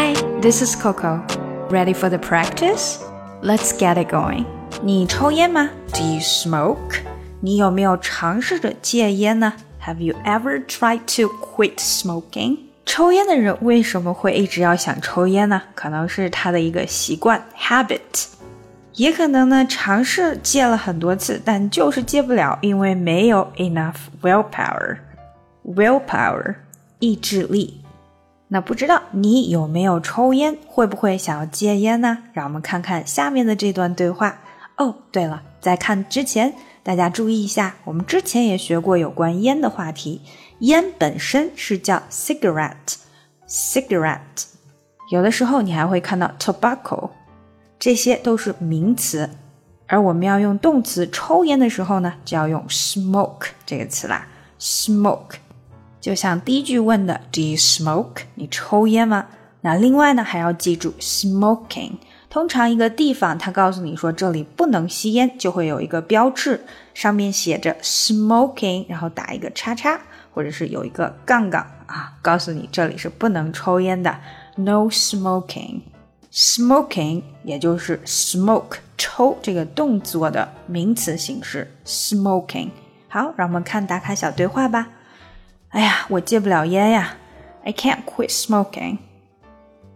Hi, this is Coco. Ready for the practice? Let's get it going. 你抽烟吗？Do you smoke? 你有没有尝试着戒烟呢？Have you ever tried to quit smoking? 抽烟的人为什么会一直要想抽烟呢？可能是他的一个习惯 habit，也可能呢尝试戒了很多次，但就是戒不了，因为没有 enough willpower。willpower 意志力。 那不知道你有没有抽烟？会不会想要戒烟呢？让我们看看下面的这段对话。哦，对了，在看之前，大家注意一下，我们之前也学过有关烟的话题。烟本身是叫 cigarette，cigarette。有的时候你还会看到 tobacco，这些都是名词。而我们要用动词抽烟的时候呢，就要用 smoke 这个词啦。smoke，就像第一句问的 Do you smoke？你抽烟吗？那另外呢，还要记住 smoking。通常一个地方，它告诉你说这里不能吸烟，就会有一个标志，上面写着 smoking，然后打一个叉叉，或者是有一个杠杠啊，告诉你这里是不能抽烟的，no smoking。smoking 也就是 smoke 抽这个动作的名词形式，smoking。好，让我们看打卡小对话吧。哎呀，我戒不了烟呀，I can't quit smoking。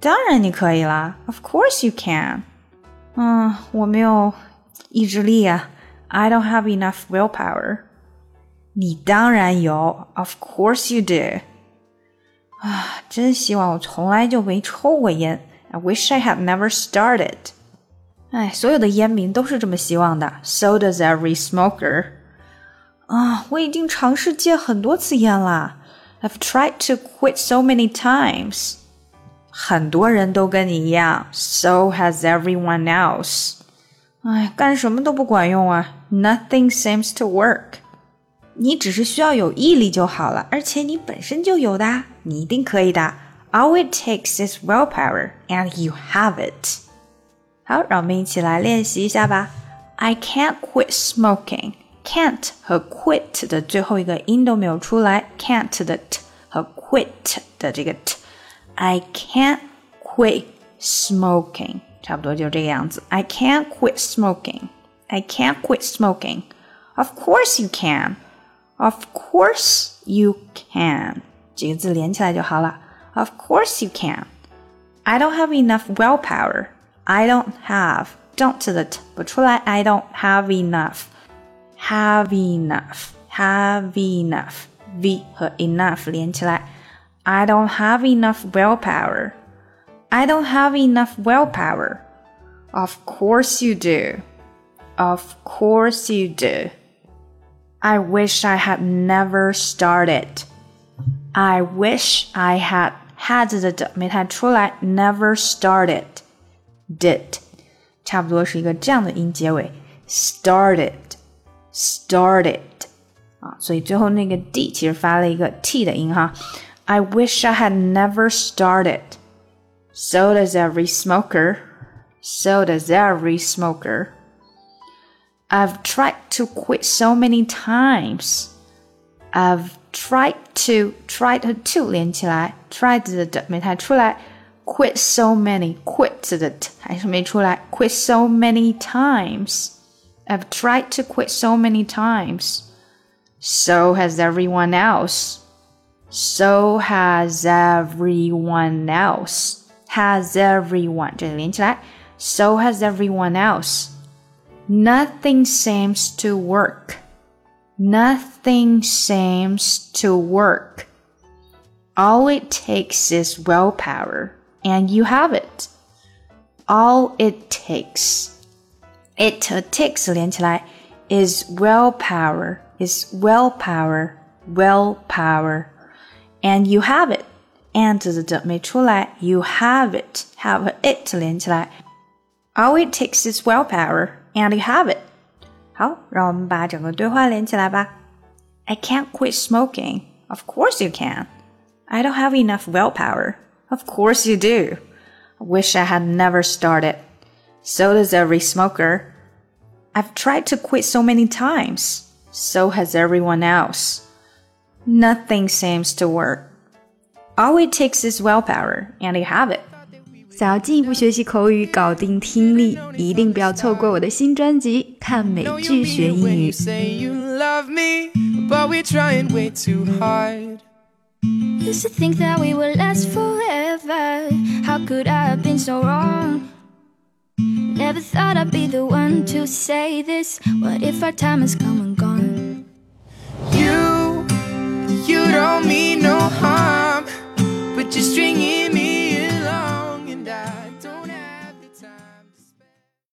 当然你可以啦，Of course you can。嗯，我没有意志力啊，I don't have enough willpower。你当然有，Of course you do。啊，真希望我从来就没抽过烟。I wish I had never started。哎，所有的烟民都是这么希望的。So does every smoker。 啊，我已经尝试戒很多次烟了。I've tried to quit so many times. 很多人都跟你一样，so has everyone else。哎，干什么都不管用啊，nothing seems to work。你只是需要有毅力就好了，而且你本身就有的，你一定可以的。All it takes is willpower, and you have it。好，让我们一起来练习一下吧。I can't quit smoking。 can't 和 quit 的最后一个音都没有出来，can't 的 t 和 quit 的这个 t。I can't quit smoking，差不多就这个样子。I can't quit smoking. I can't quit smoking. Of course you can. Of course you can. 几个字连起来就好了。Of course you can. I don't have enough willpower. I don't have don't 的 t 不出来。I don't have enough. Have enough. Have enough. V 和 enough 连起来。I don't have enough willpower. I don't have enough willpower. Of course you do. Of course you do. I wish I had never started. I wish I had had 的的没弹出来，never started did 差不多是一个这样的音结尾，started started 啊，所以最后那个 d 其实发了一个 t 的音哈。I wish I had never started. So does every smoker. So does every smoker. I've tried to quit so many times. I've tried to tried to 连起来，tried 的没太出来，quit so many quit 的还是没出来，quit so many times. I've tried to quit so many times. So has everyone else. So has everyone else. Has everyone So has everyone else. Nothing seems to work. Nothing seems to work. All it takes is willpower, and you have it. All it takes It takes 连起来 is willpower, is willpower, willpower and you have it. and 的没出来，you have it have 和 it 连起来。All it takes is willpower, and you have it. 好，让我们把整个对话连起来吧。I can't quit smoking. Of course you can. I don't have enough willpower. Of course you do. I wish I had never started. So does every smoker. I've tried to quit so many times. So has everyone else. Nothing seems to work. All it takes is willpower, and you have it. 想要进一步学习口语，搞定听力，一定不要错过我的新专辑《看美剧学英语》。Used to think that we would last forever. How could I have been so wrong? Never thought I'd be the one to say this. What if our time has come and gone?